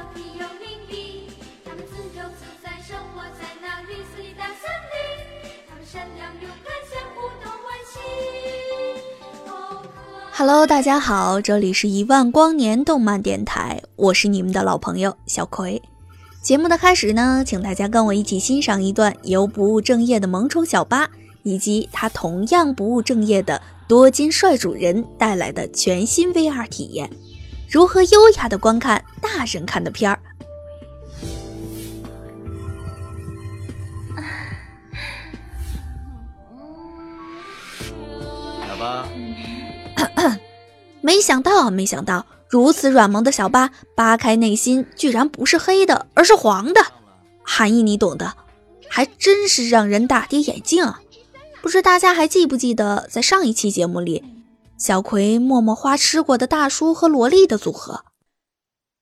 他们自由自在生活在那绿色的大森林，他们善良勇敢，相互都关心。Hello，大家好，这里是一万光年动漫电台，我是你们的老朋友小葵。节目的开始呢，请大家跟我一起欣赏一段由不务正业的萌宠小八以及他同样不务正业的多金帅主人带来的全新 VR 体验，如何优雅的观看大人看的片儿。小八，没想到，没想到，如此软萌的小八扒开内心，居然不是黑的，而是黄的，含义你懂的，还真是让人大跌眼镜啊！不知大家还记不记得，在上一期节目里，小葵默默花吃过的大叔和萝莉的组合，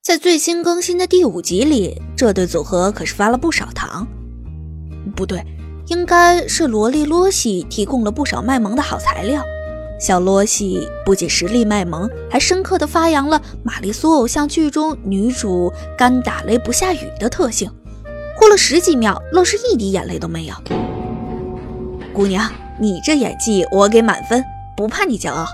在最新更新的第五集里，这对组合可是发了不少糖。不对，应该是萝莉罗西提供了不少卖萌的好材料。小罗西不仅实力卖萌，还深刻的发扬了玛丽苏偶像剧中女主干打雷不下雨的特性，哭了十几秒，愣是一滴眼泪都没有。姑娘，你这演技我给满分，不怕你骄傲。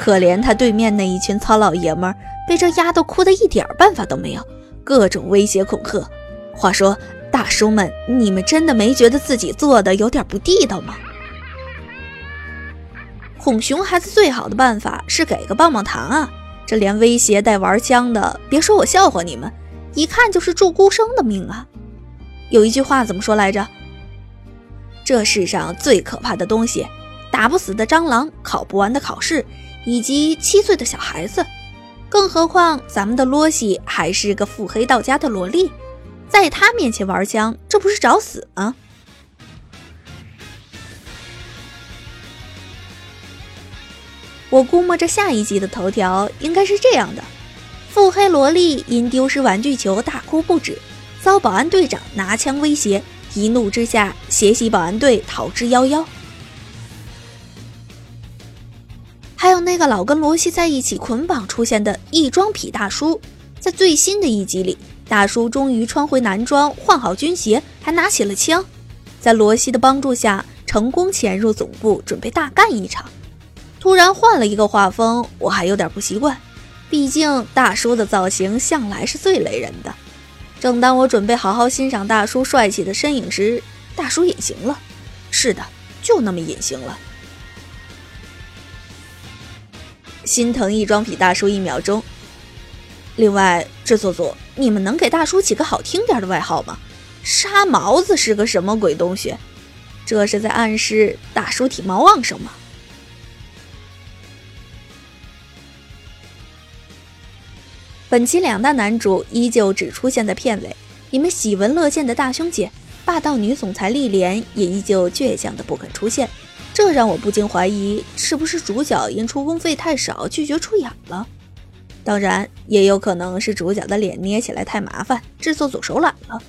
可怜他对面那一群糙老爷们儿，被这丫头哭得一点办法都没有，各种威胁恐吓。话说，大叔们，你们真的没觉得自己做的有点不地道吗？哄熊孩子最好的办法是给个棒棒糖啊！这连威胁带玩枪的，别说我笑话你们，一看就是祝孤生的命啊！有一句话怎么说来着？这世上最可怕的东西，打不死的蟑螂，考不完的考试，以及七岁的小孩子。更何况咱们的罗西还是个腹黑到家的萝莉。在他面前玩枪，这不是找死吗？我估摸着下一集的头条应该是这样的：腹黑萝莉因丢失玩具球大哭不止，遭保安队长拿枪威胁，一怒之下携袭保安队逃之夭夭。那个老跟罗西在一起捆绑出现的异装痞大叔，在最新的一集里。大叔终于穿回男装，换好军鞋，还拿起了枪，在罗西的帮助下，成功潜入总部，准备大干一场。突然换了一个画风，我还有点不习惯，毕竟大叔的造型向来是最雷人的。正当我准备好好欣赏大叔帅气的身影时，大叔隐形了。是的，就那么隐形了。心疼异装痞大叔一秒钟。另外，制作组，你们能给大叔起个好听点的外号吗？沙毛子是个什么鬼东西？这是在暗示大叔体毛旺盛吗？本期两大男主依旧只出现在片尾，你们喜闻乐见的大胸姐、霸道女总裁丽莲也依旧倔强的不肯出现，这让我不禁怀疑，是不是主角因出工费太少拒绝出演了？当然，也有可能是主角的脸捏起来太麻烦，制作组手懒了。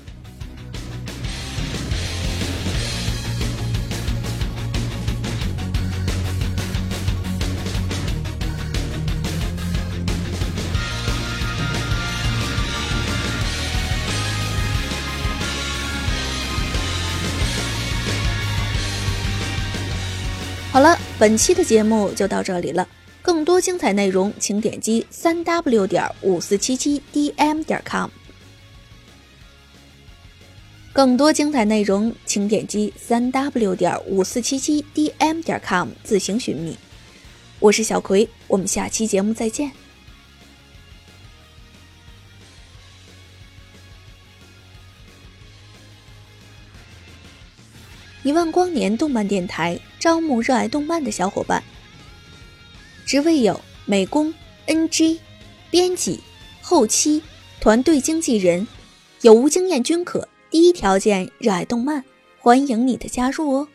好了，本期的节目就到这里了。更多精彩内容，请点击三 w 点五四七七 dm 点 com。更多精彩内容，请点击三 w 点五四七七 dm 点 com 自行寻觅。我是小葵，我们下期节目再见。一万光年动漫电台招募热爱动漫的小伙伴。职位有美工、NG、编辑、后期、团队经纪人，有无经验均可。第一条件：热爱动漫，欢迎你的加入哦。